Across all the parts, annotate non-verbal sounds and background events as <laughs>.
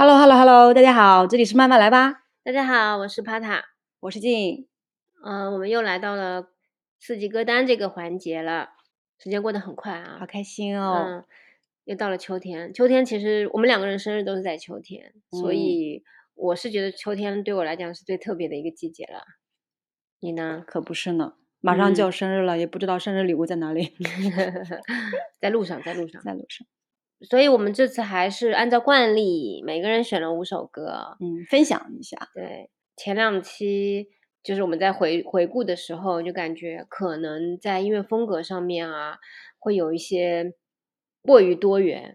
Hello，Hello，Hello，大家好，这里是慢慢来吧。大家好，我是帕塔，我是静。嗯，我们又来到了四季歌单这个环节了，时间过得很快啊，好开心哦。嗯，又到了秋天，秋天其实我们两个人生日都是在秋天，所以我是觉得秋天对我来讲是最特别的一个季节了。你呢？可不是呢，马上就要生日了，也不知道生日礼物在哪里。<laughs> 在路上，在路上，在路上。所以我们这次还是按照惯例，每个人选了五首歌，嗯，分享一下。对，前两期就是我们在回回顾的时候，就感觉可能在音乐风格上面啊，会有一些过于多元，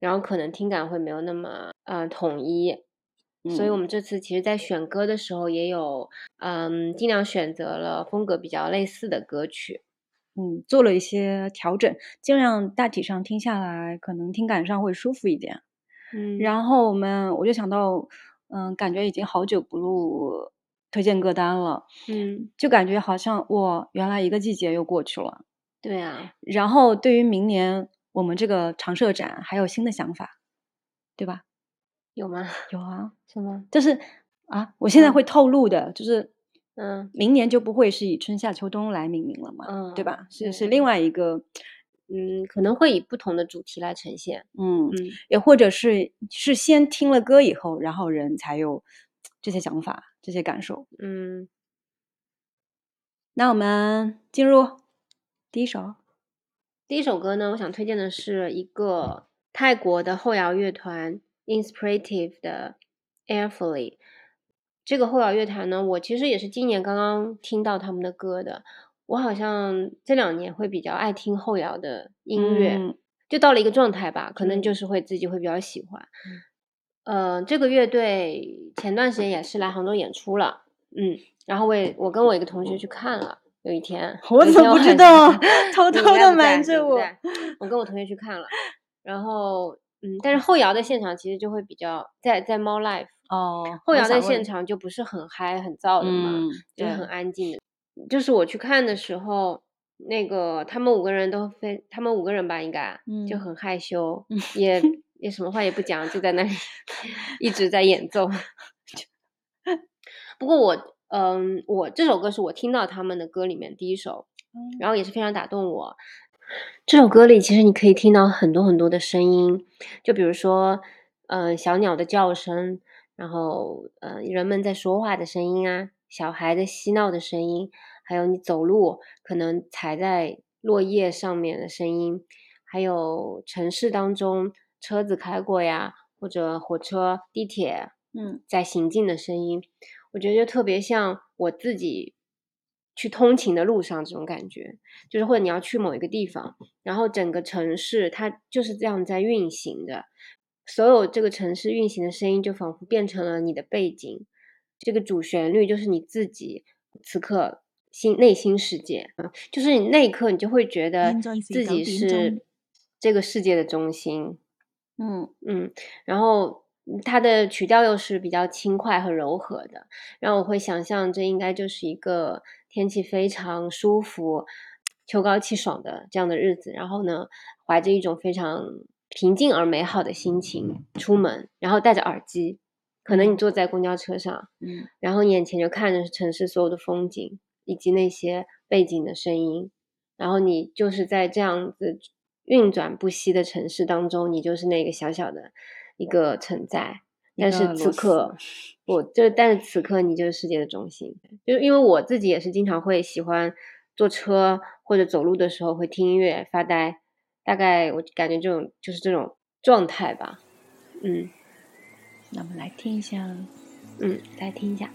然后可能听感会没有那么呃统一。所以我们这次其实，在选歌的时候，也有嗯，尽量选择了风格比较类似的歌曲。嗯，做了一些调整，尽量大体上听下来，可能听感上会舒服一点。嗯，然后我们我就想到，嗯，感觉已经好久不录推荐歌单了。嗯，就感觉好像哇，原来一个季节又过去了。对啊。然后对于明年我们这个长社展还有新的想法，对吧？有吗？有啊。<laughs> 什么？就是啊，我现在会透露的，就是。嗯，明年就不会是以春夏秋冬来命名了嘛？嗯，对吧？是是另外一个，嗯，可能会以不同的主题来呈现。嗯嗯，也或者是是先听了歌以后，然后人才有这些想法、这些感受。嗯，那我们进入第一首。第一首歌呢，我想推荐的是一个泰国的后摇乐团 Inspirative 的 Airfully。这个后摇乐团呢，我其实也是今年刚刚听到他们的歌的。我好像这两年会比较爱听后摇的音乐，就到了一个状态吧，可能就是会自己会比较喜欢。呃，这个乐队前段时间也是来杭州演出了，嗯，然后我也我跟我一个同学去看了，有一天 <laughs> 我怎么不知道，<laughs> 偷偷的瞒着我。<laughs> 我跟我同学去看了，然后嗯，但是后摇的现场其实就会比较在在猫 life。哦，后摇在现场就不是很嗨、很燥的嘛，就是很安静的。就是我去看的时候，那个他们五个人都非，他们五个人吧，应该就很害羞，也 <laughs> 也什么话也不讲，就在那里 <laughs> 一直在演奏。<laughs> 不过我，嗯，我这首歌是我听到他们的歌里面第一首，然后也是非常打动我。这首歌里其实你可以听到很多很多的声音，就比如说，嗯，小鸟的叫声。然后，呃，人们在说话的声音啊，小孩的嬉闹的声音，还有你走路可能踩在落叶上面的声音，还有城市当中车子开过呀，或者火车、地铁，嗯，在行进的声音，我觉得就特别像我自己去通勤的路上这种感觉，就是或者你要去某一个地方，然后整个城市它就是这样在运行的。所有这个城市运行的声音，就仿佛变成了你的背景，这个主旋律就是你自己此刻心内心世界啊，就是你那一刻，你就会觉得自己是这个世界的中心。嗯嗯，然后它的曲调又是比较轻快和柔和的，让我会想象这应该就是一个天气非常舒服、秋高气爽的这样的日子。然后呢，怀着一种非常。平静而美好的心情出门，然后戴着耳机，可能你坐在公交车上，嗯，然后眼前就看着城市所有的风景以及那些背景的声音，然后你就是在这样子运转不息的城市当中，你就是那个小小的一个存在。但是此刻，我就但是此刻你就是世界的中心。就是因为我自己也是经常会喜欢坐车或者走路的时候会听音乐发呆。大概我感觉这种就是这种状态吧，嗯，那我们来听一下，嗯，来听一下。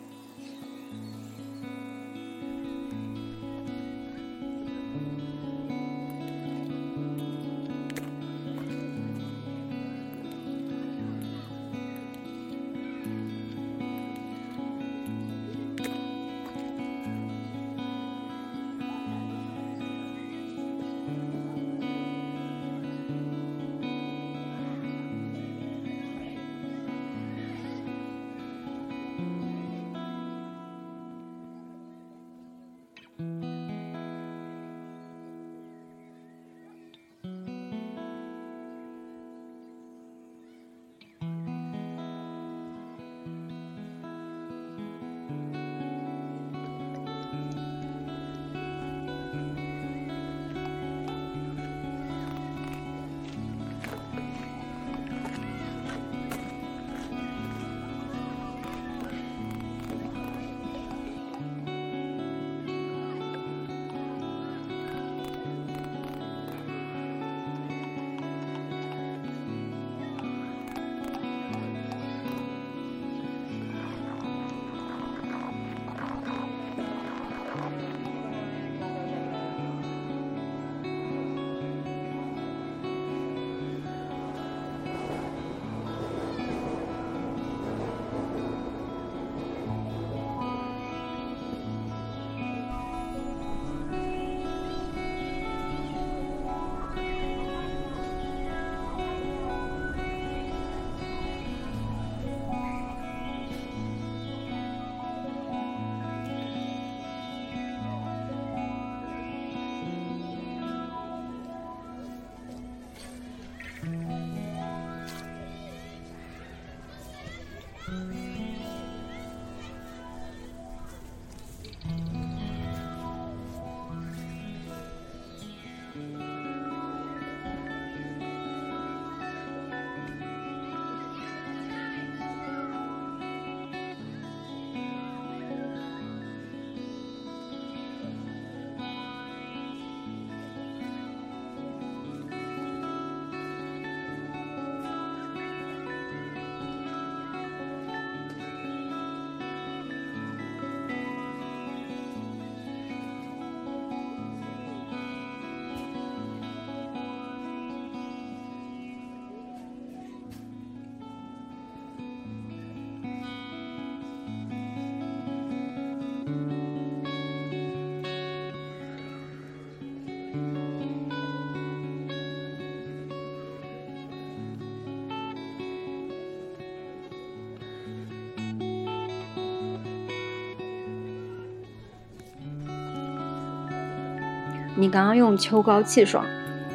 你刚刚用“秋高气爽”，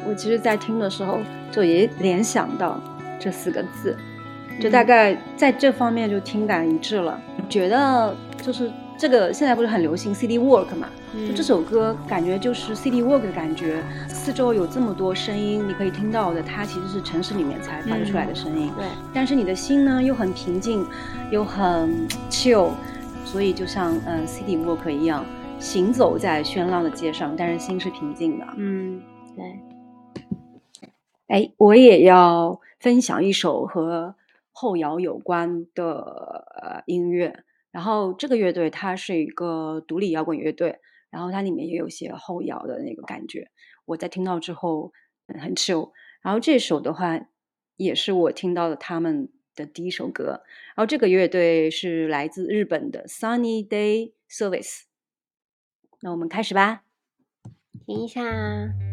我其实在听的时候就也联想到这四个字，就大概在这方面就听感一致了。觉得就是这个现在不是很流行 City Walk 嘛？就这首歌感觉就是 City Walk 的感觉，四周有这么多声音，你可以听到的，它其实是城市里面才发出来的声音。对，但是你的心呢又很平静，又很 chill，所以就像嗯 City Walk 一样。行走在喧闹的街上，但是心是平静的。嗯，对。哎，我也要分享一首和后摇有关的音乐。然后这个乐队它是一个独立摇滚乐队，然后它里面也有些后摇的那个感觉。我在听到之后很 chill。然后这首的话也是我听到的他们的第一首歌。然后这个乐队是来自日本的 Sunny Day Service。那我们开始吧。停一下。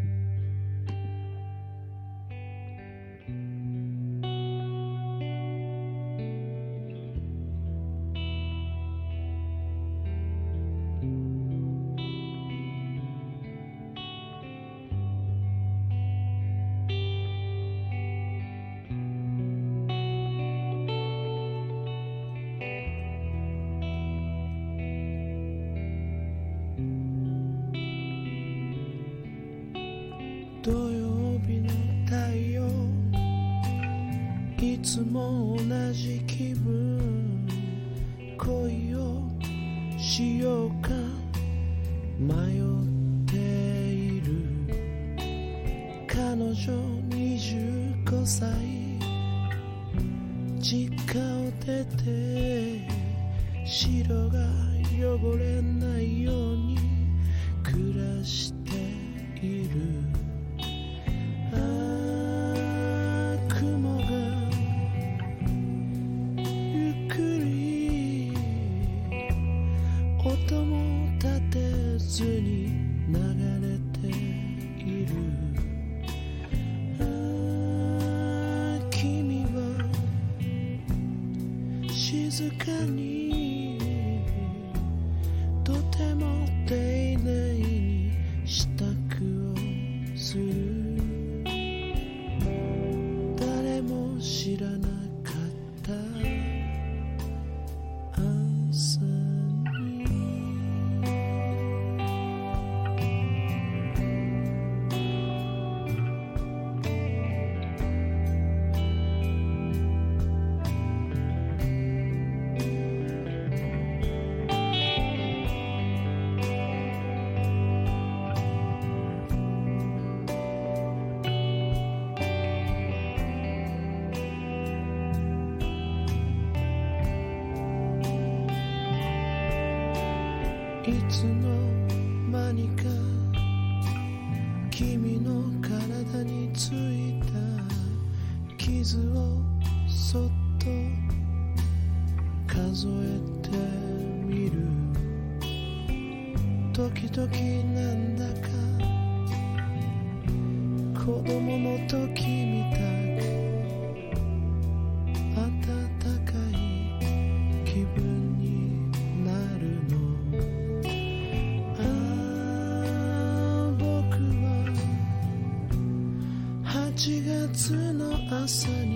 そっと数えてみる。時々なんだか。子ものときみたい着你。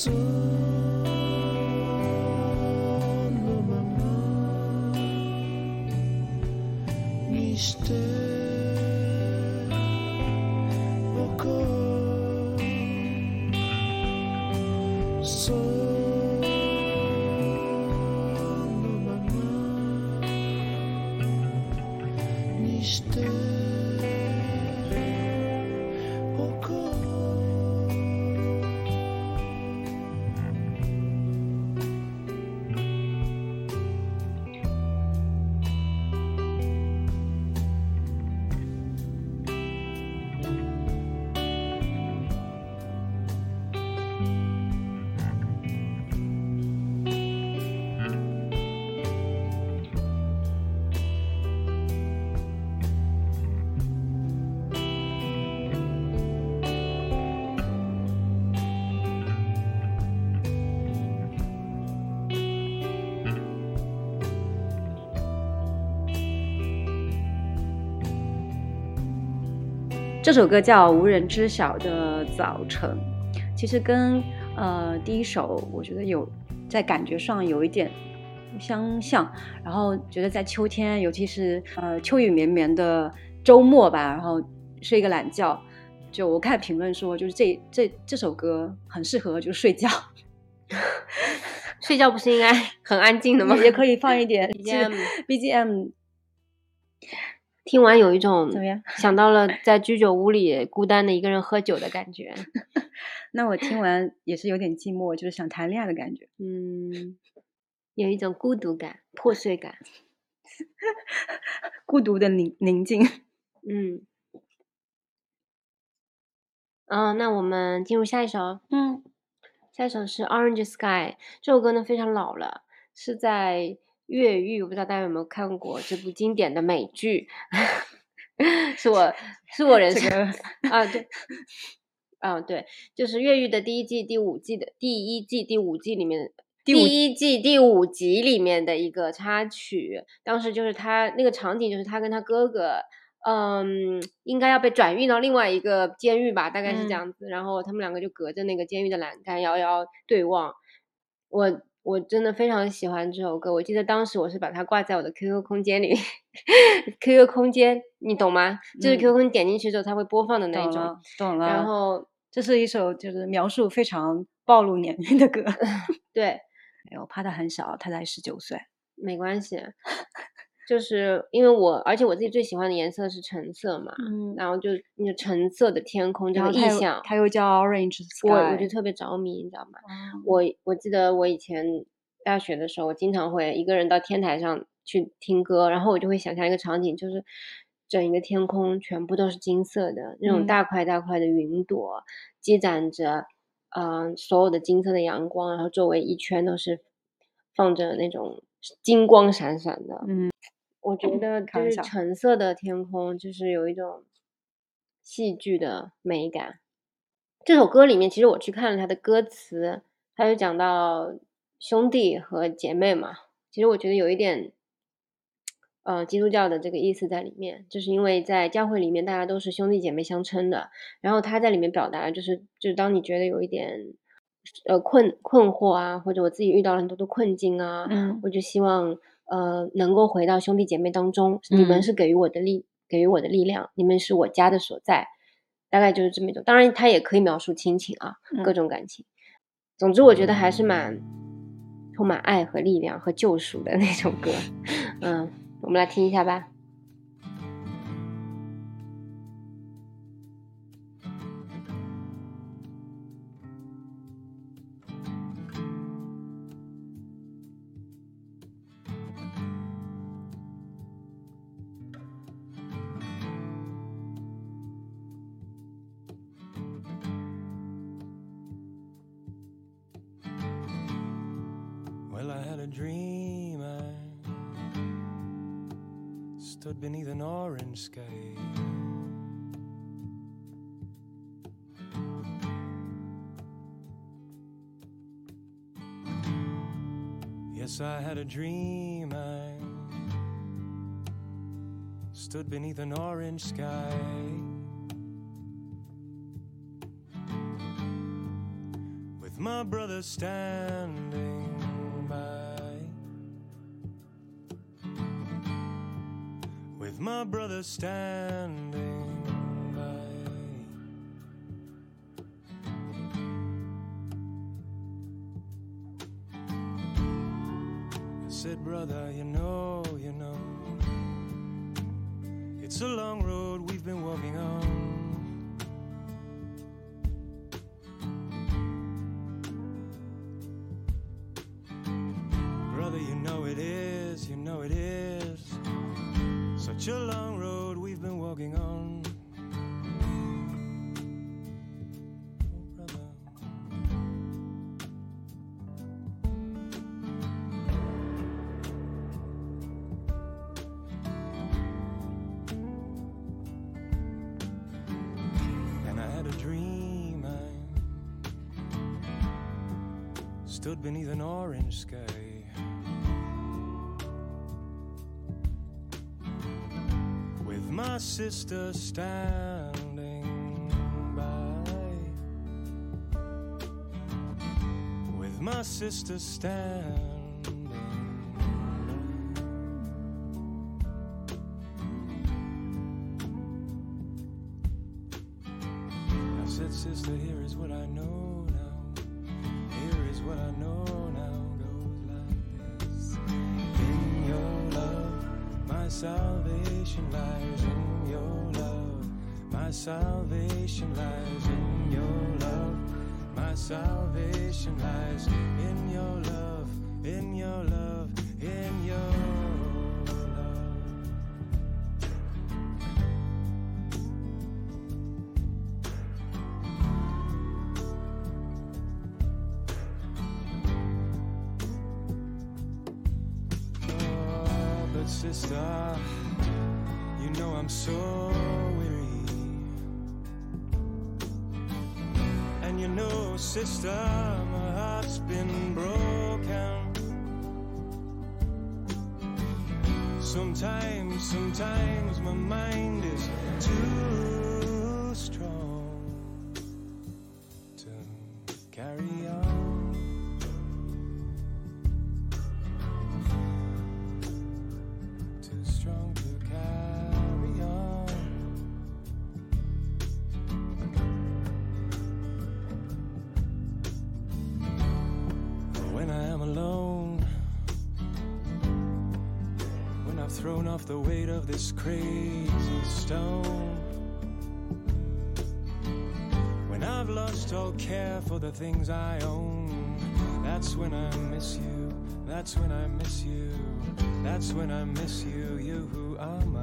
soon. 这首歌叫《无人知晓的早晨》，其实跟呃第一首我觉得有在感觉上有一点相像，然后觉得在秋天，尤其是呃秋雨绵绵的周末吧，然后睡一个懒觉，就我看评论说，就是这这这首歌很适合就睡觉，<laughs> 睡觉不是应该很安静的吗？也可以放一点 BGM BGM 听完有一种怎么样？想到了在居酒屋里孤单的一个人喝酒的感觉。<laughs> 那我听完也是有点寂寞，就是想谈恋爱的感觉。嗯，有一种孤独感、破碎感。<laughs> 孤独的宁宁静。<laughs> 嗯，嗯，那我们进入下一首。嗯，下一首是《Orange Sky》，这首歌呢非常老了，是在越狱，我不知道大家有没有看过这部经典的美剧，是我是我人生、这个啊对，啊对，就是越狱的第一季第五季的第一季第五季里面。第第一季第五集里面的一个插曲，当时就是他那个场景，就是他跟他哥哥，嗯，应该要被转运到另外一个监狱吧，大概是这嗯样子。然后他们两个就隔着那个监狱的栏杆遥遥对望。我我真的非常喜欢这首歌，我记得当时我是把它挂在我的 QQ 空间里，QQ <laughs> <laughs> 空间你懂吗？就是嗯 QQ 空间点进去之后它会播放的那种。懂了，懂了。然后这是一首就是描述非常暴露年龄的歌。<laughs> 对，哎，我，怕他很小，他才十九岁。没关系，就是因为我，而且我自己最喜欢的颜色是橙色嘛，嗯，然后就那个橙色的天空这个意象，它又叫 Orange Sky。我我就特别着迷，你知道吗？嗯我我记得我以前大学的时候，我经常会一个人到天台上去听歌，然后我就会想象一个场景，就是整一个天空全部都是金色的，那种嗯大块大块的云朵，积攒着嗯、呃所有的金色的阳光，然后周围一圈都是放着那种金光闪闪的。嗯，我觉得就是橙色的天空，就是有一种戏剧的美感。这首歌里面，其实我去看了他的歌词，他就讲到兄弟和姐妹嘛。其实我觉得有一点，呃，基督教的这个意思在里面，就是因为在教会里面大家都是兄弟姐妹相称的。然后他在里面表达的就是，就是当你觉得有一点，呃困困惑啊，或者我自己遇到了很多的困境啊，嗯我就希望呃能够回到兄弟姐妹当中，你们嗯是给予我的力，给予我的力量，你们是我家的所在，大概就是这么一种。当然，它也可以描述亲情啊，各嗯种感情。总之，我觉得还是蛮充满爱和力量和救赎的那种歌。<laughs> 嗯，我们来听一下吧。dreamer stood beneath an orange sky. Yes, I had a dream. I stood beneath an orange sky. With my brother standing understanding. Sister standing by. With my sister standing by. I said, Sister, here is what I know now. Here is what I know now. Salvation lies in your love. My salvation lies in your love. My salvation lies in your love. In your love. This crazy stone, when I've lost all care for the things I own, that's when I miss you. That's when I miss you. That's when I miss you. You who are my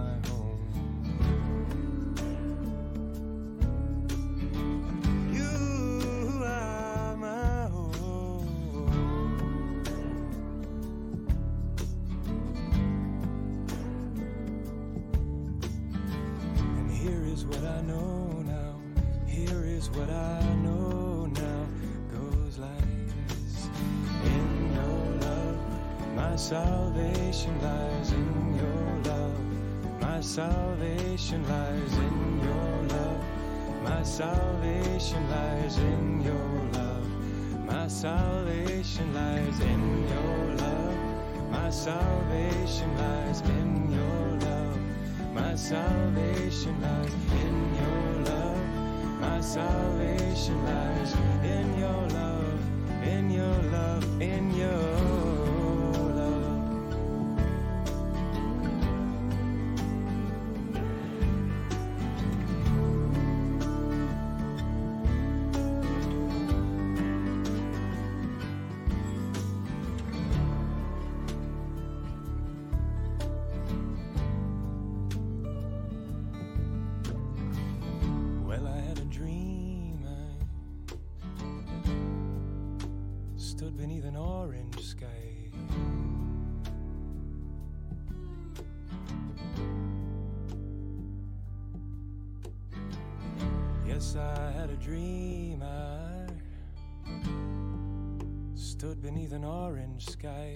salvation lies in your love. My salvation lies in your love. My salvation lies in your love. My salvation lies in your love. My salvation lies in your love. My salvation lies in your love. My salvation lies in your love. In your love. In your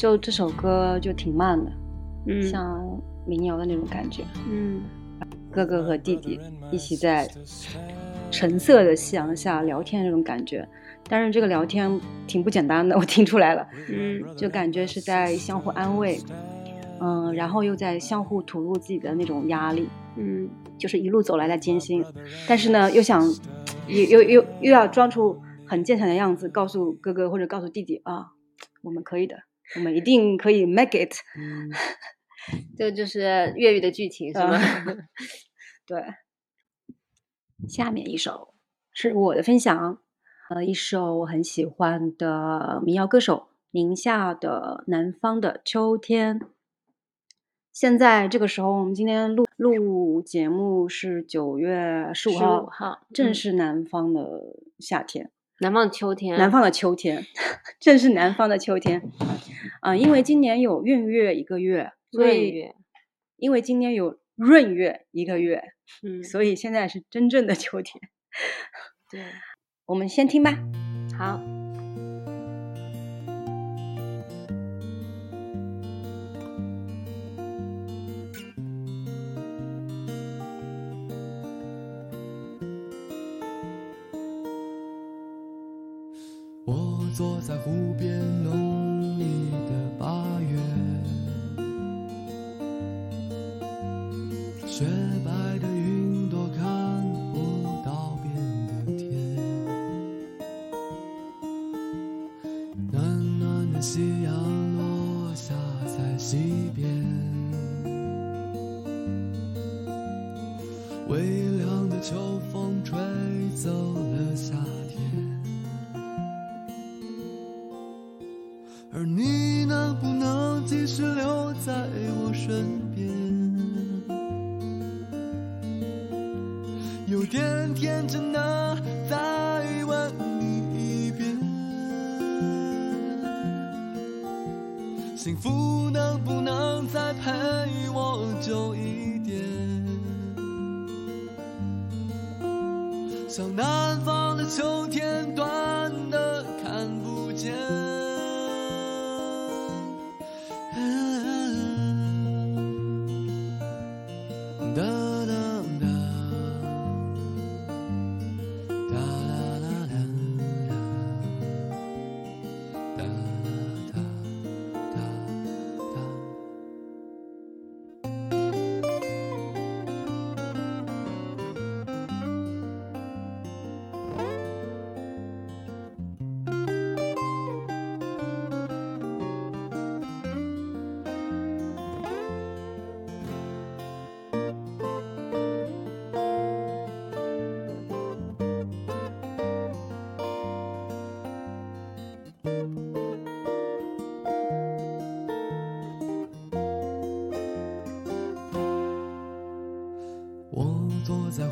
就这首歌就挺慢的，嗯像民谣的那种感觉。嗯哥哥和弟弟一起在橙色的夕阳下聊天那种感觉，但是这个聊天挺不简单的，我听出来了，嗯就感觉是在相互安慰，嗯，然后又在相互吐露自己的那种压力，嗯就是一路走来的艰辛，但是呢，又想又又又又要装出很坚强的样子，告诉哥哥或者告诉弟弟啊，我们可以的，我们一定可以 make it。这就是粤语的剧情是吗？嗯 <laughs> 对，下面一首是我的分享，呃，一首我很喜欢的民谣歌手宁夏的南方的秋天。现在这个时候，我们今天录录节目是九月十五号，15号正嗯是南方的夏天。南方的秋天，南方的秋天，正是南方的秋天。啊、因为今年有闰月一个月，所以闰月因为今年有闰月一个月，嗯，所以现在是真正的秋天。对，我们先听吧。好，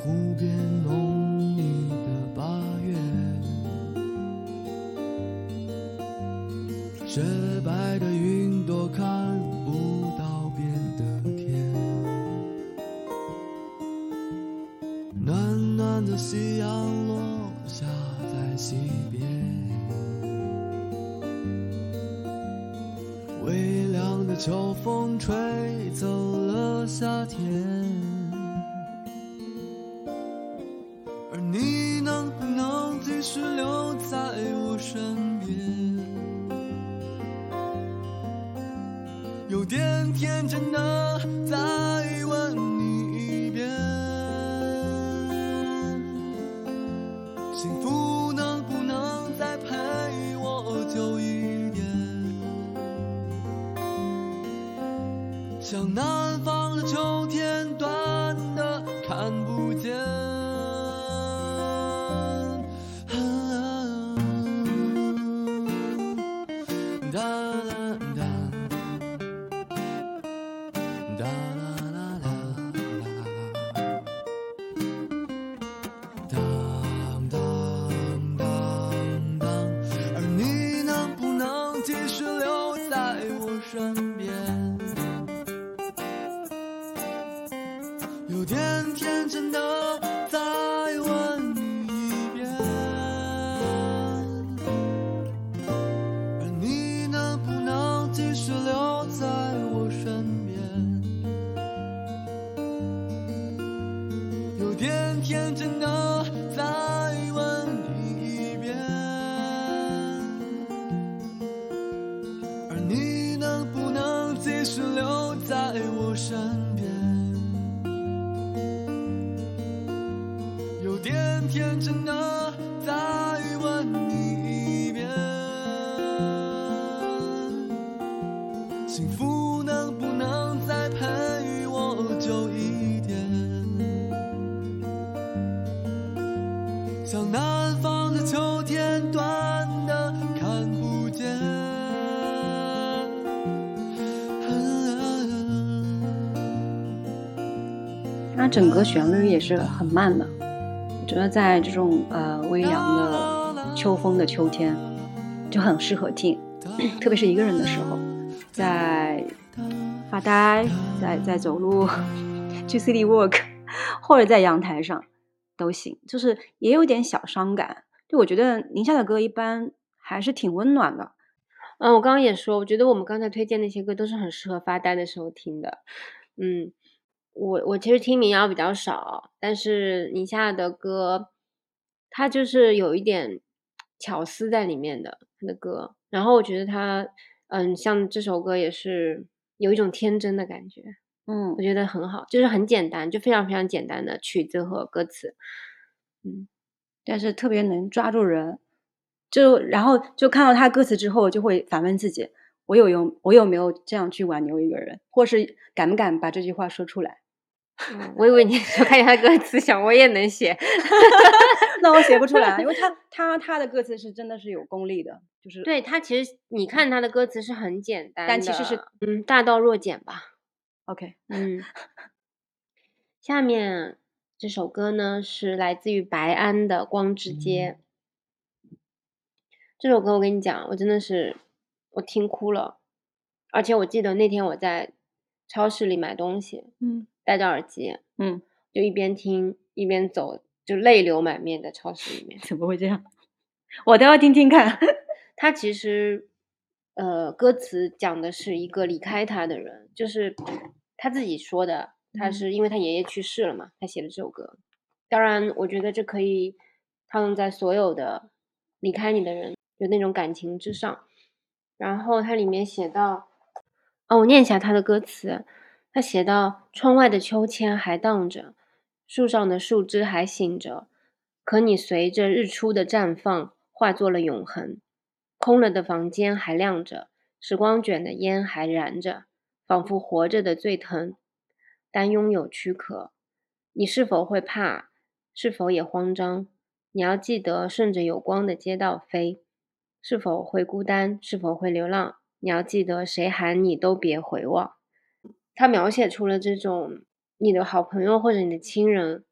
湖边，浓密的八月，雪白的云留在我身整个旋律也是很慢的，我觉得在这种呃微凉的秋风的秋天，就很适合听，<clears throat> 特别是一个人的时候，在发呆，在在走路，<laughs> 去 city walk，<laughs> 或者在阳台上都行，就是也有点小伤感。就我觉得宁夏的歌一般还是挺温暖的，嗯，我刚刚也说，我觉得我们刚才推荐那些歌都是很适合发呆的时候听的。嗯，我我其实听民谣比较少，但是宁夏的歌，它就是有一点巧思在里面的他的歌。然后我觉得他，嗯，像这首歌也是有一种天真的感觉，嗯我觉得很好，就是很简单，就非常非常简单的曲子和歌词。嗯，但是特别能抓住人。就然后就看到他歌词之后，就会反问自己：我有用我有没有这样去挽留一个人，或是敢不敢把这句话说出来？嗯我以为你 <laughs> 说看见他歌词，想我也能写。<laughs> 那我写不出来，因为他他他的歌词是真的是有功力的，就是对他其实你看他的歌词是很简单，但其实是嗯大道若简吧。OK。嗯，下面这首歌呢是来自于白安的《光之街》。这首歌我跟你讲，我真的是我听哭了，而且我记得那天我在超市里买东西，嗯戴着耳机，嗯，就一边听一边走，就泪流满面在超市里面。<laughs> 怎么会这样？我都要听听看。<laughs> 他其实，呃，歌词讲的是一个离开他的人，就是他自己说的。他嗯是因为他爷爷去世了嘛，他写的这首歌。当然，我觉得这可以套用在所有的离开你的人，就那种感情之上。然后它里面写到，哦，我念一下他的歌词。他写到：窗外的秋千还荡着，树上的树枝还醒着，可你随着日出的绽放，化作了永恒。空了的房间还亮着，时光卷的烟还燃着，仿佛活着的最疼。但拥有躯壳，你是否会怕？是否也慌张？你要记得顺着有光的街道飞。是否会孤单？是否会流浪？你要记得，谁喊你都别回望。他描写出了这种你的好朋友或者你的亲人，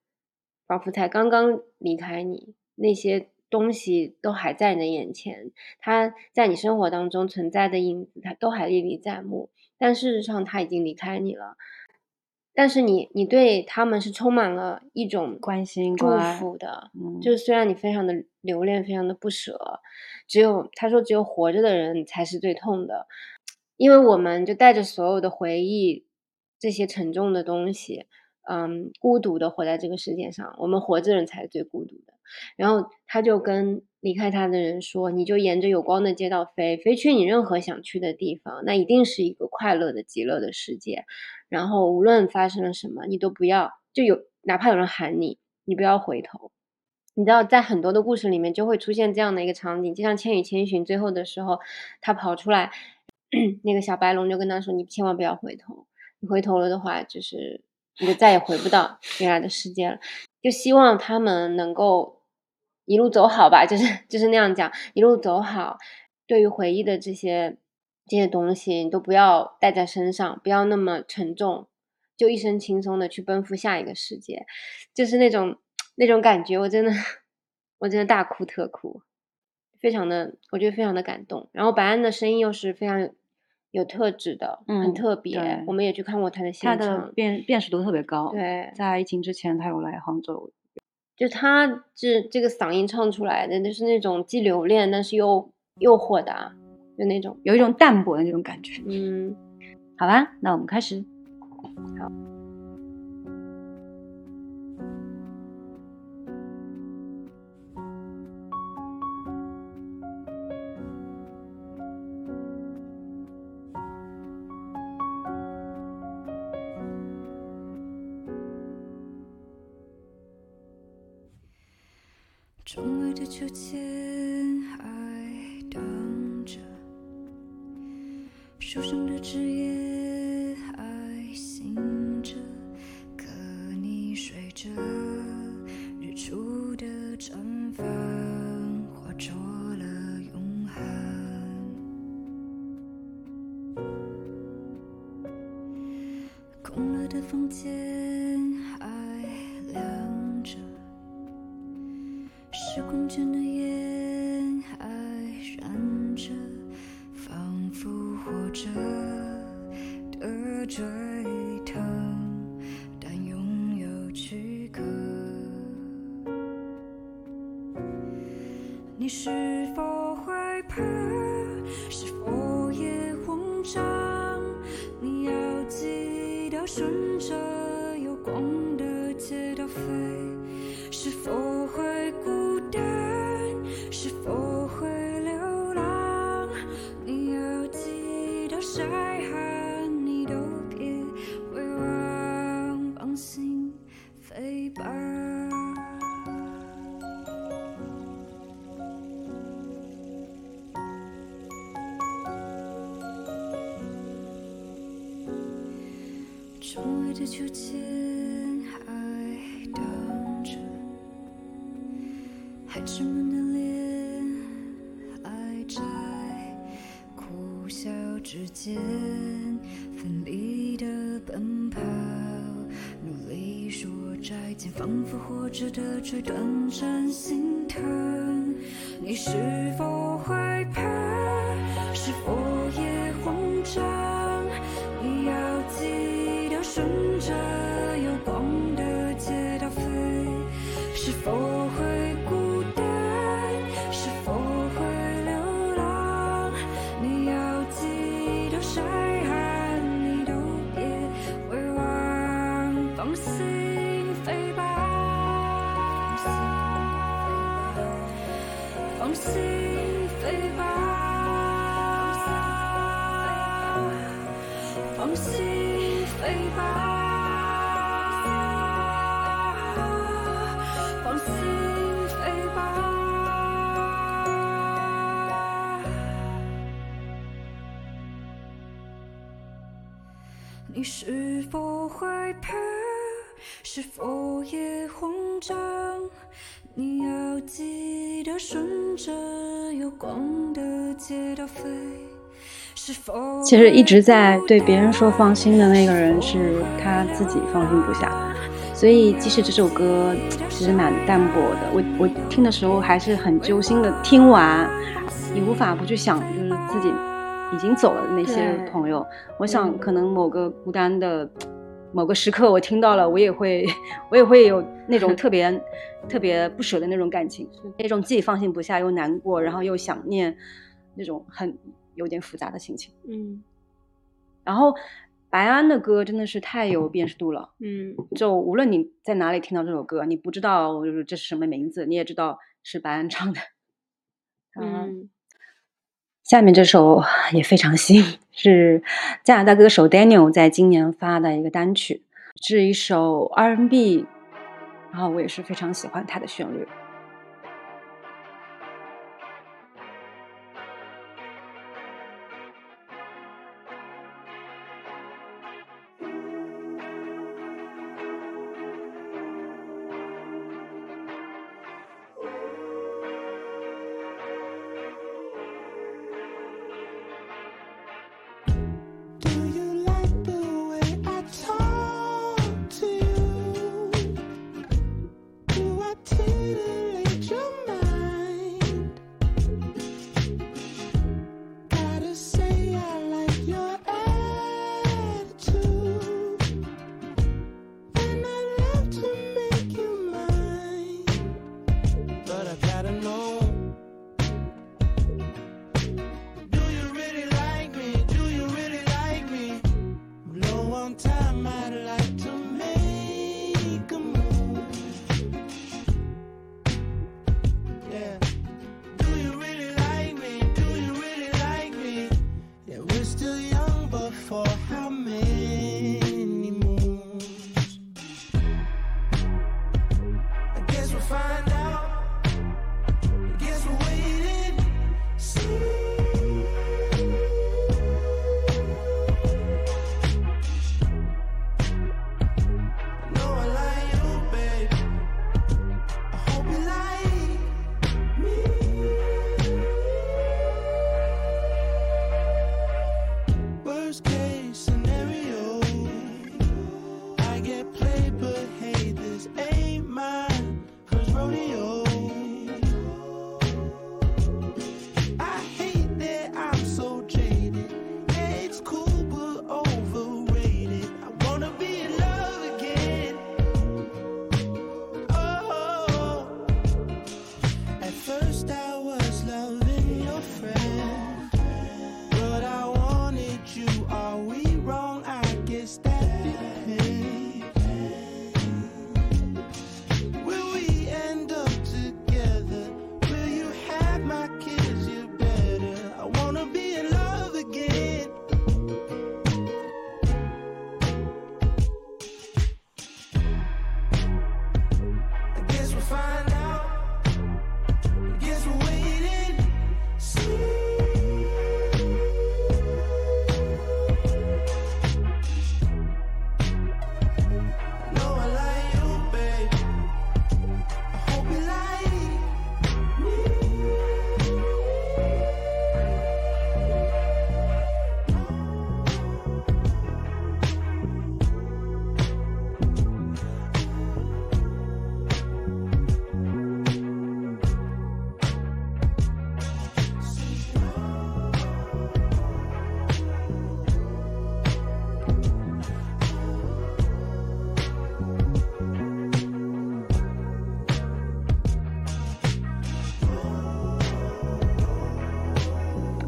仿佛才刚刚离开你，那些东西都还在你的眼前，他在你生活当中存在的影子，他都还历历在目。但事实上，他已经离开你了。但是你，你对他们是充满了一种关心祝福的，嗯就是虽然你非常的留恋，非常的不舍，只有他说，只有活着的人才是最痛的，因为我们就带着所有的回忆，这些沉重的东西，嗯，孤独的活在这个世界上，我们活着的人才是最孤独的。然后他就跟离开他的人说：“你就沿着有光的街道飞，飞去你任何想去的地方，那一定是一个快乐的、极乐的世界。然后无论发生了什么，你都不要就有，哪怕有人喊你，你不要回头。你知道，在很多的故事里面就会出现这样的一个场景，就像《千与千寻》最后的时候，他跑出来，<clears throat> 那个小白龙就跟他说：“你千万不要回头，你回头了的话，就是你就再也回不到原来的世界了。”就希望他们能够一路走好吧，就是就是那样讲，一路走好。对于回忆的这些这些东西，你都不要带在身上，不要那么沉重，就一身轻松的去奔赴下一个世界，就是那种那种感觉，我真的我真的大哭特哭，非常的我觉得非常的感动。然后白安的声音又是非常有有特质的，很嗯特别对。我们也去看过他的他的现场，辨辨识度特别高。，对，在疫情之前，他有来杭州。就他这这个嗓音唱出来的，就是那种既留恋，但是又又豁达，就那种，有一种淡泊的那种感觉。嗯，好吧，那我们开始。窗窗外的秋千是否害怕？是否也慌张？你要记得顺着有光的街道飞。是否其实一直在对别人说放心的那个人是他自己放心不下，所以即使这首歌其实蛮淡薄的，我我听的时候还是很揪心的。听完，你无法不去想，就是自己已经走了的那些朋友。我想可能某个孤单的某个时刻，我听到了，我也会我也会有那种特别 <laughs> 特别不舍的那种感情，那种自己放心不下又难过，然后又想念那种很有点复杂的心情。嗯然后白安的歌真的是太有辨识度了，嗯就无论你在哪里听到这首歌，你不知道这是什么名字，你也知道是白安唱的。<laughs> 嗯，嗯下面这首也非常新，是加拿大歌手 Daniel 在今年发的一个单曲，是一首 R&B，然后我也是非常喜欢它的旋律。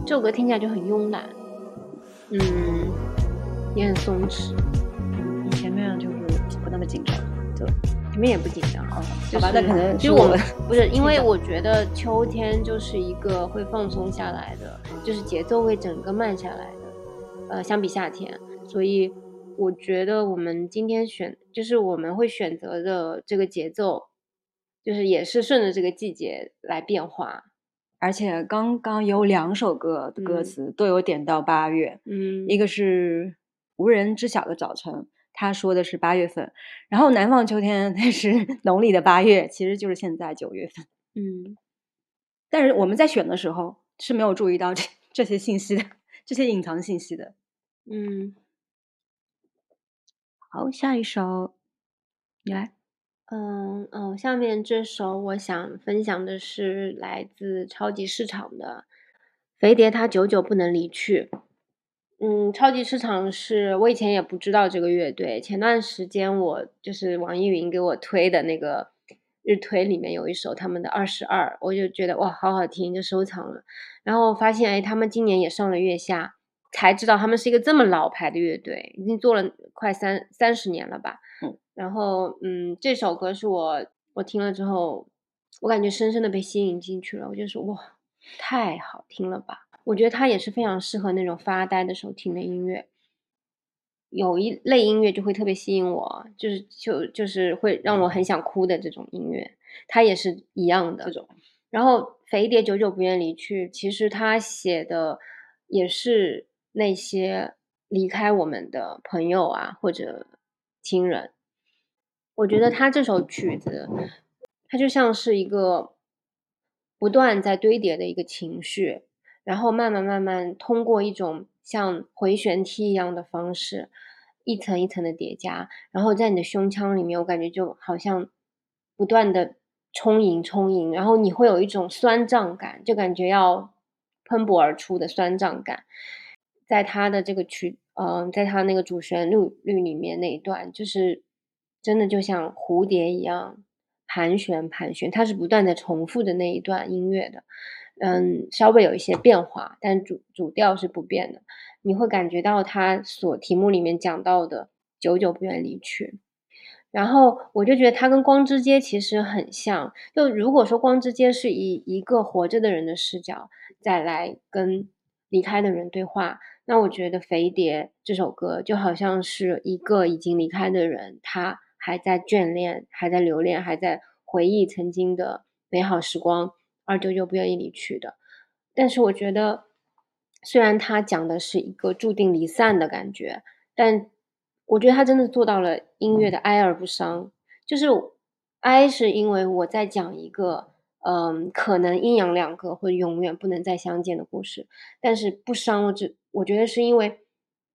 这首歌听起来就很慵懒，嗯，也很松弛，你前面就是不那么紧张，就前面也不紧张啊。就是好吧那可能就是是我们不是，因为我觉得秋天就是一个会放松下来的，就是节奏会整个慢下来的，呃，相比夏天，所以我觉得我们今天选，就是我们会选择的这个节奏，就是也是顺着这个季节来变化，而且刚刚有两首歌的歌嗯词都有点到八月，嗯，一个是无人知晓的早晨，他说的是八月份，然后南方秋天那是农历的八月，其实就是现在九月份。嗯但是我们在选的时候是没有注意到这这些信息的，这些隐藏信息的。嗯。好，下一首，你来。嗯哦，下面这首我想分享的是来自超级市场的《肥蝶它久久不能离去》。嗯，超级市场是我以前也不知道这个乐队，前段时间我就是网易云给我推的那个日推里面有一首他们的《二十二》，我就觉得哇，好好听，就收藏了。然后发现哎，他们今年也上了月下，才知道他们是一个这么老牌的乐队，已经做了快三三十年了吧。嗯然后，嗯，这首歌是我我听了之后，我感觉深深的被吸引进去了。我就说，哇，太好听了吧！我觉得它也是非常适合那种发呆的时候听的音乐。有一类音乐就会特别吸引我，就是就就是会让我很想哭的这种音乐，它也是一样的这种。然后《肥蝶久久不愿离去》，其实他写的也是那些离开我们的朋友啊，或者亲人。我觉得他这首曲子，它就像是一个不断在堆叠的一个情绪，然后慢慢慢慢通过一种像回旋梯一样的方式，一层一层的叠加，然后在你的胸腔里面，我感觉就好像不断的充盈充盈，然后你会有一种酸胀感，就感觉要喷薄而出的酸胀感。在他的这个曲，嗯、在他那个主旋律律里面那一段，就是真的就像蝴蝶一样盘旋盘旋，它是不断的重复的那一段音乐的，嗯，稍微有一些变化，但主主调是不变的。你会感觉到他所题目里面讲到的“久久不愿离去”，然后我就觉得他跟光之街其实很像。就如果说光之街是以一个活着的人的视角再来跟离开的人对话，那我觉得《肥蝶》这首歌就好像是一个已经离开的人，他还在眷恋，还在留恋，还在回忆曾经的美好时光，而久久不愿意离去的。但是我觉得，虽然他讲的是一个注定离散的感觉，但我觉得他真的做到了音乐的哀而不伤。就是哀是因为我在讲一个。嗯，可能阴阳两个会永远不能再相见的故事，但是不伤。这我觉得是因为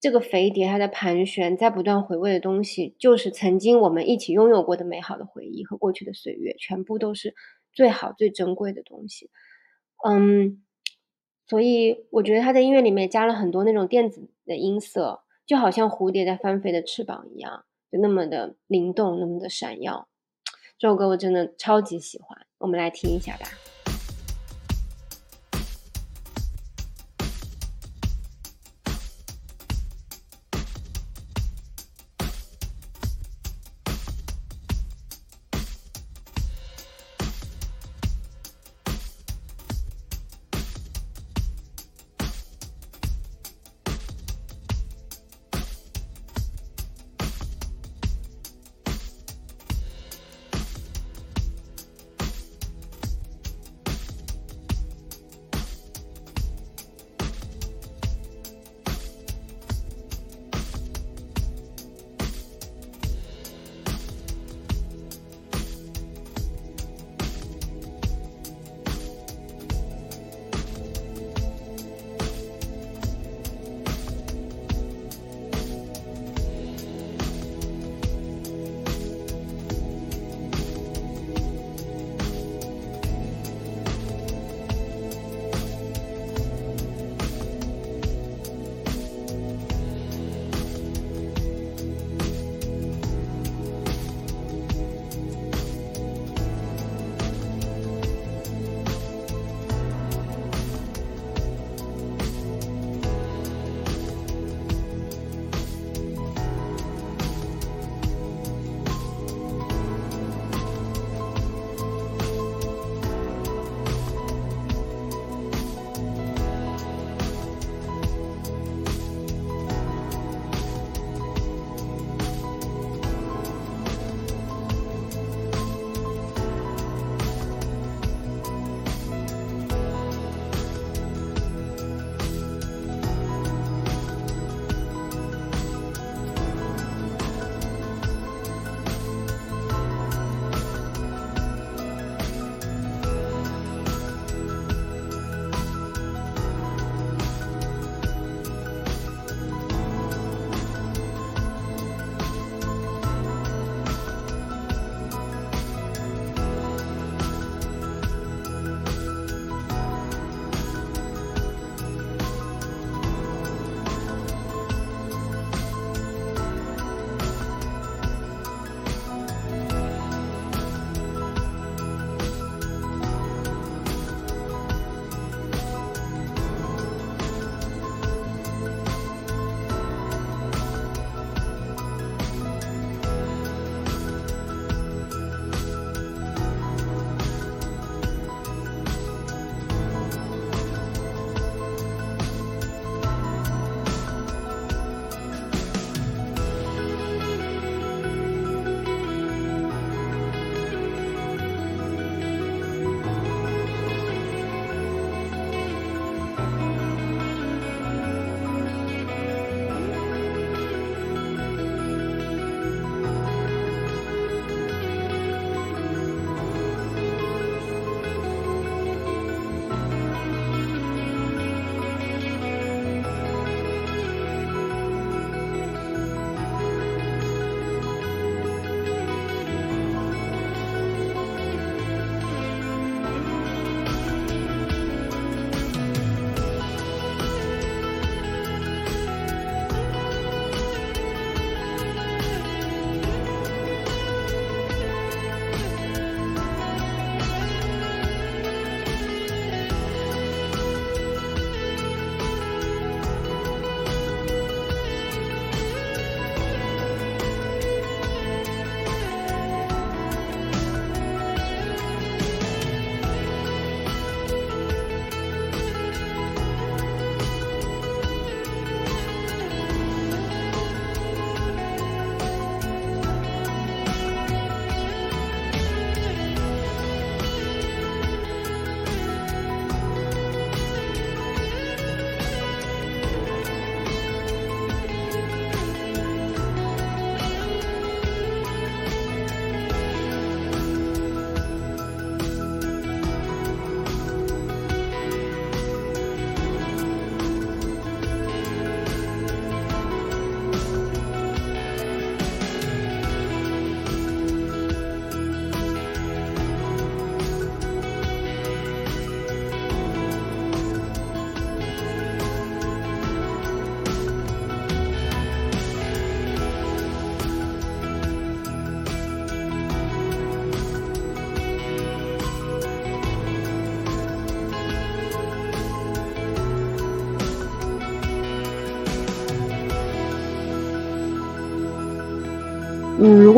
这个肥蝶它在盘旋，在不断回味的东西，就是曾经我们一起拥有过的美好的回忆和过去的岁月，全部都是最好最珍贵的东西。嗯，所以我觉得他在音乐里面加了很多那种电子的音色，就好像蝴蝶在翻飞的翅膀一样，就那么的灵动，那么的闪耀。这首歌我真的超级喜欢，我们来听一下吧。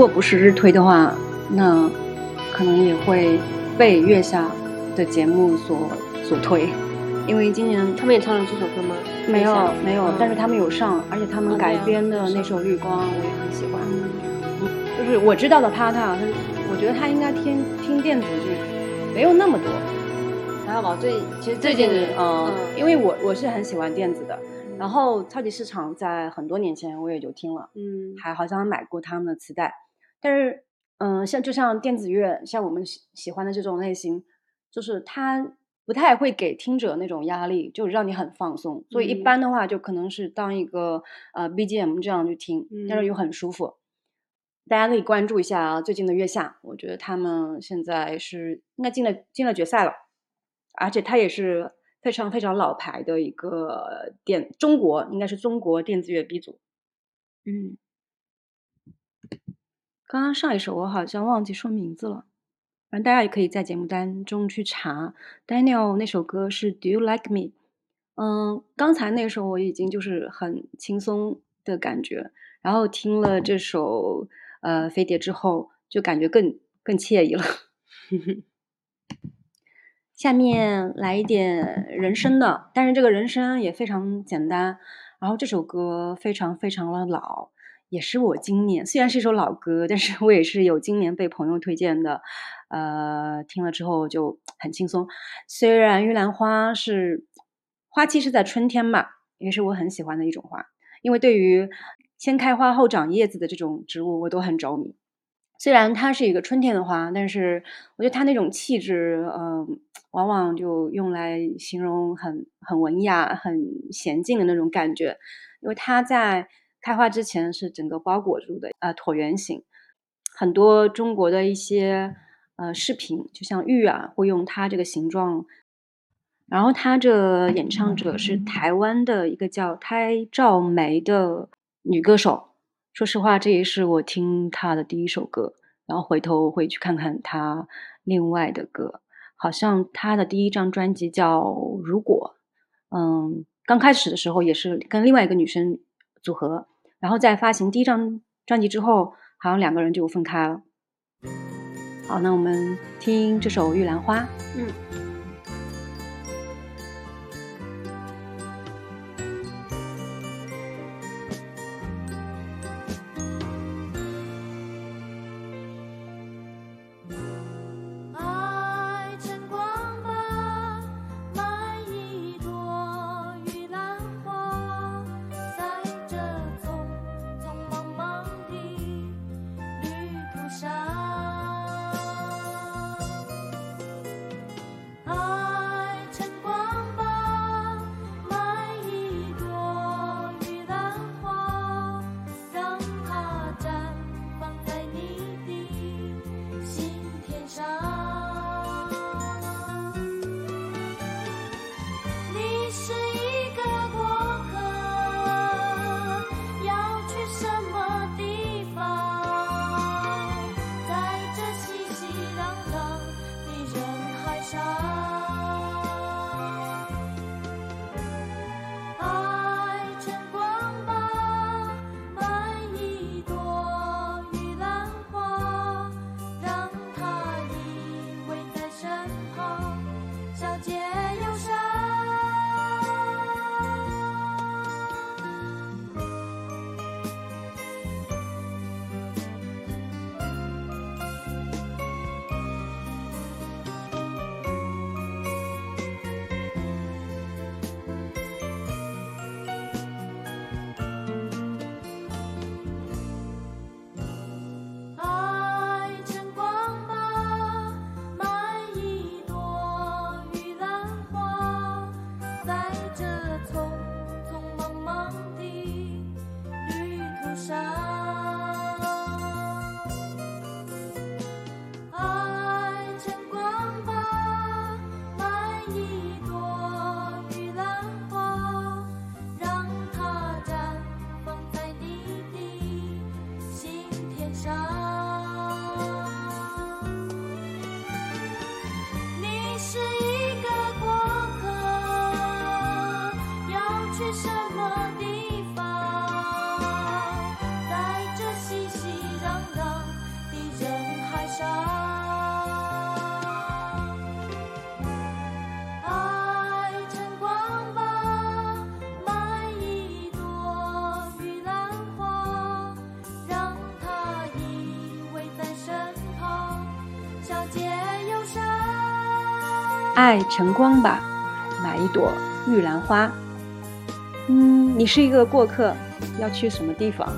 果不是日推的话，那可能也会被月下的节目所所推，因为今年他们也唱了这首歌吗？没有没有，嗯。但是他们有上，而且他们哦改编的那首《绿光》我也很喜欢。就是我知道的 Pata，他我觉得他应该听听电子剧没有那么多，还好吧？最其实最近嗯。因为我我是很喜欢电子的，然后超级市场在很多年前我也就听了，嗯。还好像买过他们的磁带，但是嗯、像就像电子乐，像我们喜喜欢的这种类型，就是它不太会给听者那种压力，就让你很放松。所以一嗯般的话，就可能是当一个呃 BGM 这样去听，但是嗯又很舒服。大家可以关注一下最近的月下，我觉得他们现在是应该进了进了决赛了，而且他也是非常非常老牌的一个电中国应该是中国电子乐鼻祖。嗯，刚刚上一首我好像忘记说名字了，反正大家也可以在节目单中去查。Daniel 那首歌是 Do You Like Me？嗯，刚才那首我已经就是很轻松的感觉，然后听了这首呃飞碟之后，就感觉更更惬意了。<laughs> 下面来一点人声的，但是这个人声也非常简单。然后这首歌非常非常的老，也是我今年虽然是一首老歌，但是我也是有今年被朋友推荐的，呃，听了之后就很轻松。虽然玉兰花是花期是在春天嘛，也是我很喜欢的一种花，因为对于先开花后长叶子的这种植物，我都很着迷。虽然它是一个春天的花，但是我觉得它那种气质，嗯、往往就用来形容很很文雅、很娴静的那种感觉。因为它在开花之前是整个包裹住的，呃，椭圆形。很多中国的一些呃视频，就像玉啊，会用它这个形状。然后它这演唱者是台湾的一个叫胎照梅的女歌手。说实话，这也是我听她的第一首歌，然后回头会去看看她另外的歌。好像她的第一张专辑叫《如果》，嗯，刚开始的时候也是跟另外一个女生组合，然后在发行第一张专辑之后，好像两个人就分开了。好，那我们听这首《玉兰花》。嗯。爱晨光吧，买一朵玉兰花。嗯，你是一个过客，要去什么地方？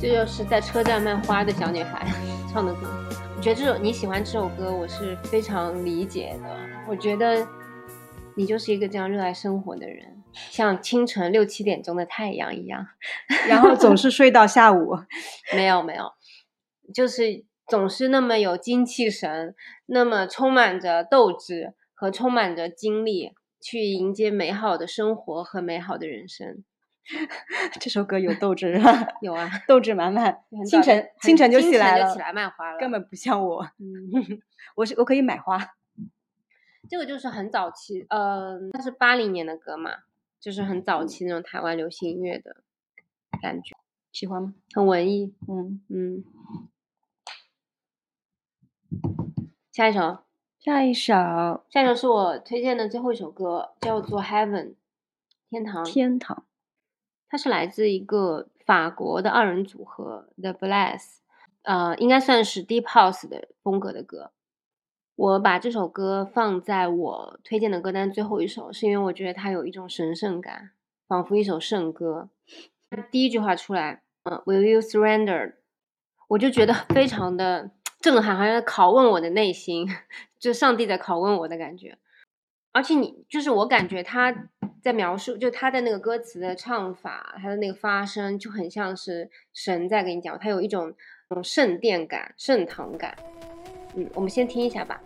这就是在车站卖花的小女孩 <laughs> 唱的歌。我觉得这首你喜欢这首歌，我是非常理解的。我觉得你就是一个这样热爱生活的人，像清晨六七点钟的太阳一样。<laughs> 然后总是睡到下午。<laughs> 没有没有，就是总是那么有精气神，那么充满着斗志和充满着精力，去迎接美好的生活和美好的人生。<laughs> 这首歌有斗志 <laughs> 啊，有啊，斗志满满，清晨清晨就起来了，就起来卖花了，根本不像我，嗯。<laughs> 我是我可以买花。这个就是很早期，呃，它是八零年的歌嘛，就是很早期那种台湾流行音乐的感觉，喜欢吗？很文艺。嗯，嗯，下一首，下一首《下一首是我推荐的最后一首歌，叫做《Heaven》，天堂。天堂》。它是来自一个法国的二人组合 The Bless，呃，应该算是 Deep House 的风格的歌。我把这首歌放在我推荐的歌单最后一首，是因为我觉得它有一种神圣感，仿佛一首圣歌。第一句话出来，嗯，Will you surrender？我就觉得非常的震撼，好像在拷问我的内心，<laughs> 就上帝在拷问我的感觉。而且你就是我感觉他在描述，就他的那个歌词的唱法，他的那个发声，就很像是神在跟你讲，他有一种那种圣殿感、圣堂感。嗯，我们先听一下吧。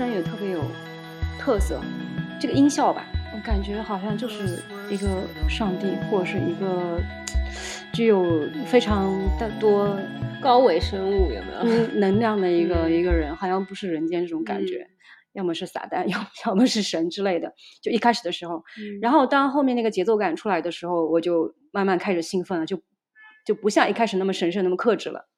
声也特别有特色，这个音效吧，我感觉好像就是一个上帝或者是一个具有非常的多高维生物有没有？嗯能量的一个、嗯一个人，好像不是人间这种感觉，要么是撒旦，要 <laughs> 要么是神之类的。就一开始的时候，然后当后面那个节奏感出来的时候，我就慢慢开始兴奋了，就就不像一开始那么神圣、那么克制了。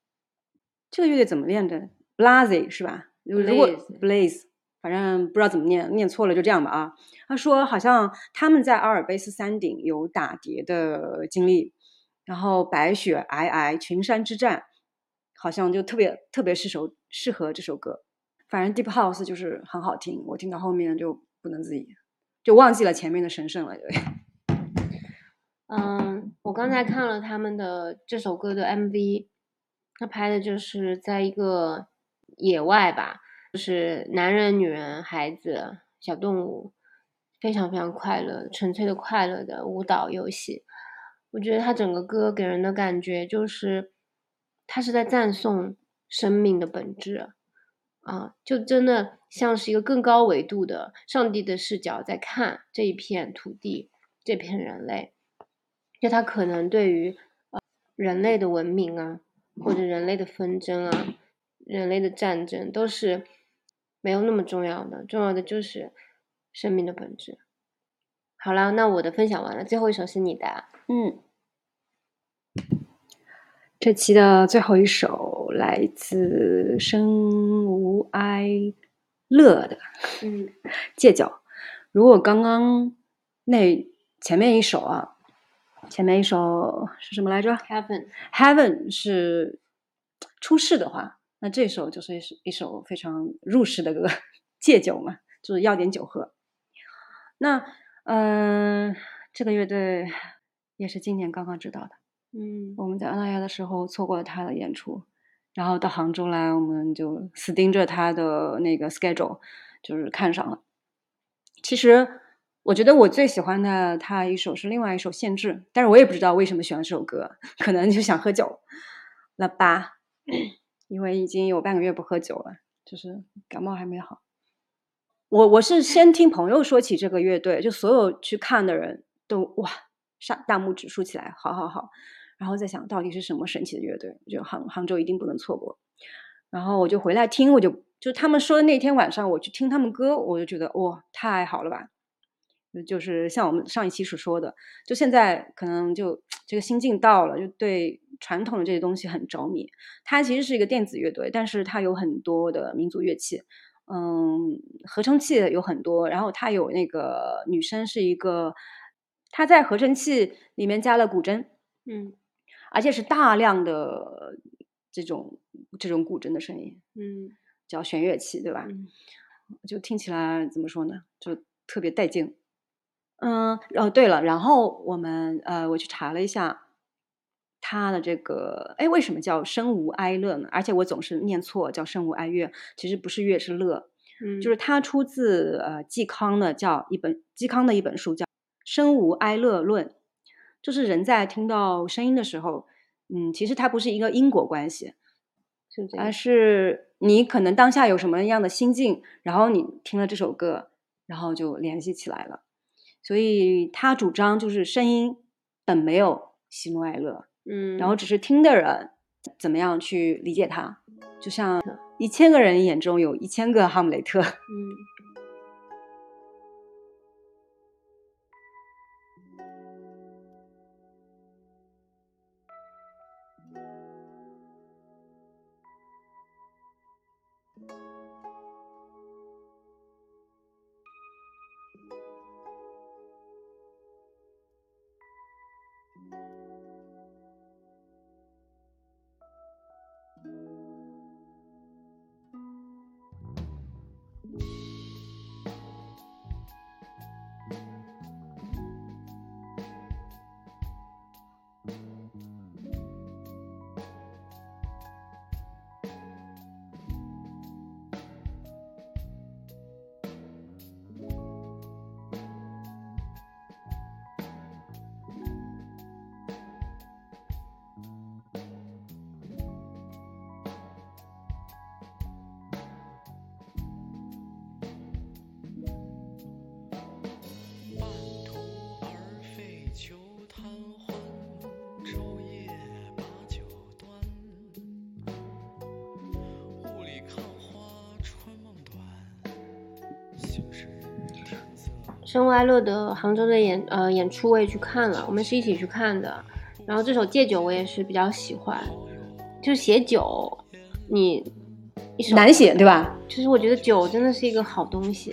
这个乐队怎么练的？Blaze 是吧？如如果 Blaze，反正不知道怎么念，念错了就这样吧啊。他说好像他们在阿尔卑斯山顶有打碟的经历，然后白雪皑皑，群山之战，好像就特别特别适首适合这首歌。反正 Deep House 就是很好听，我听到后面就不能自已，就忘记了前面的神圣了。对，嗯，我刚才看了他们的这首歌的 MV，他拍的就是在一个野外吧，就是男人、女人、孩子、小动物，非常非常快乐、纯粹的快乐的舞蹈游戏。我觉得他整个歌给人的感觉就是，他是在赞颂生命的本质啊，就真的像是一个更高维度的上帝的视角在看这一片土地、这片人类。就他可能对于呃人类的文明啊，或者人类的纷争啊、人类的战争，都是没有那么重要的，重要的就是生命的本质。好了，那我的分享完了，最后一首是你的啊。嗯，这期的最后一首来自生无哀乐的嗯 <laughs> 戒酒。如果刚刚那前面一首啊，前面一首是什么来着，Heaven，？Heaven 是出世的话，那这首就是一首非常入世的歌，戒酒嘛，就是要点酒喝。那嗯、这个乐队也是今年刚刚知道的。嗯我们在澳大利亚的时候错过了他的演出，然后到杭州来，我们就死盯着他的那个 schedule，就是看上了。其实我觉得我最喜欢的他一首是另外一首《限制》，但是我也不知道为什么喜欢这首歌，可能就想喝酒了吧，<clears throat> 因为已经有半个月不喝酒了，就是感冒还没好。我我是先听朋友说起这个乐队，就所有去看的人都哇，上大拇指竖起来，好好好。然后在想到底是什么神奇的乐队，就杭杭州一定不能错过。然后我就回来听，我就就他们说的那天晚上我去听他们歌，我就觉得哇，太好了吧！就是像我们上一期所说的，就现在可能就这个心境到了，就对传统的这些东西很着迷。它其实是一个电子乐队，但是它有很多的民族乐器，嗯，合成器有很多，然后它有那个女生是一个，她在合成器里面加了古筝，嗯而且是大量的这种这种古筝的声音，嗯叫弦乐器，对吧？嗯就听起来怎么说呢？就特别带劲。嗯，哦，对了，然后我们呃，我去查了一下他的这个，哎，为什么叫生无哀乐呢？而且我总是念错，叫生无哀乐，其实不是乐是乐。嗯，就是它出自呃嵇康的叫一本嵇康的一本书叫《生无哀乐论》，就是人在听到声音的时候，嗯，其实它不是一个因果关系，是这样。是你可能当下有什么样的心境，然后你听了这首歌，然后就联系起来了。所以他主张就是声音本没有喜怒哀乐，嗯，然后只是听的人怎么样去理解它，就像一千个人眼中有一千个哈姆雷特。<laughs> 嗯生物哀乐的杭州的演呃演出我也去看了，我们是一起去看的。然后这首《戒酒》我也是比较喜欢，就是写酒，你一首难写对吧？就是我觉得酒真的是一个好东西。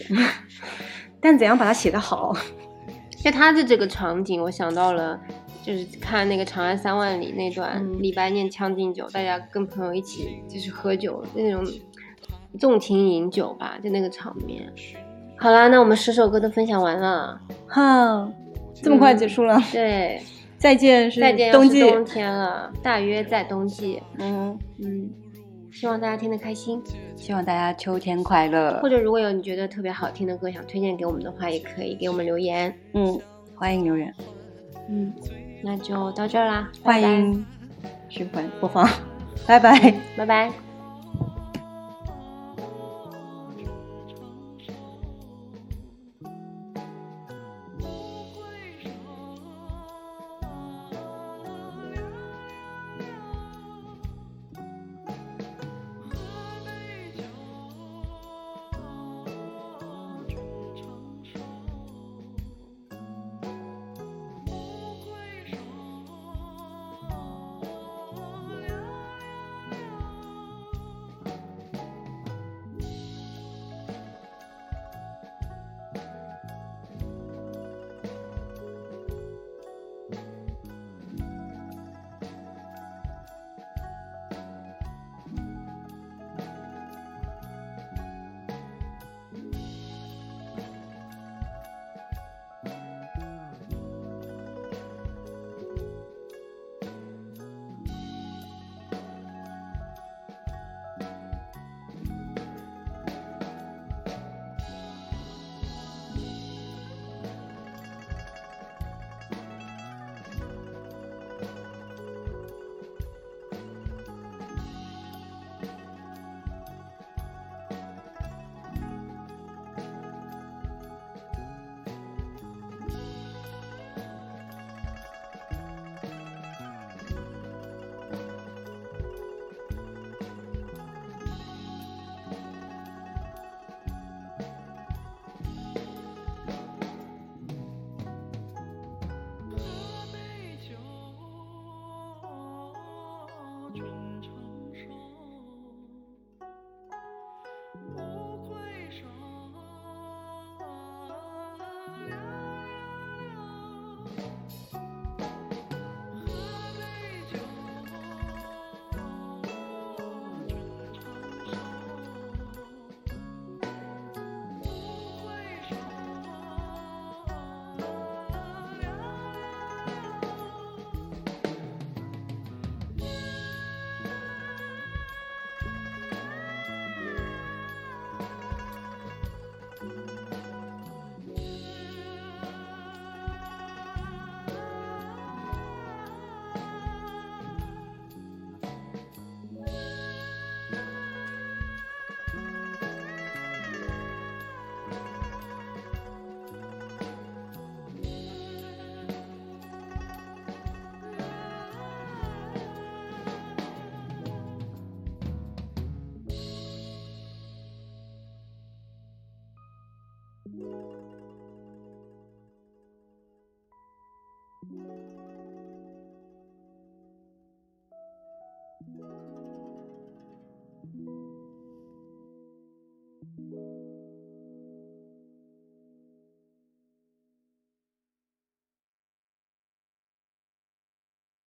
<laughs> 但怎样把它写得好？<laughs> 就他的这个场景，我想到了，就是看那个《长安三万里》那段，嗯李白念《将进酒》，大家跟朋友一起就是喝酒那种纵情饮酒吧，就那个场面。好啦，那我们十首歌都分享完了，哈，这么快结束了？对，再见是再见冬季。是冬天了，大约在冬季，嗯，嗯，希望大家听得开心。希望大家秋天快乐或。者如果有你觉得特别好听的歌想推荐给我们的话，也可以给我们留言。嗯，欢迎留言，嗯，那就到这儿啦，欢迎循环播放，<laughs> 拜拜。拜拜。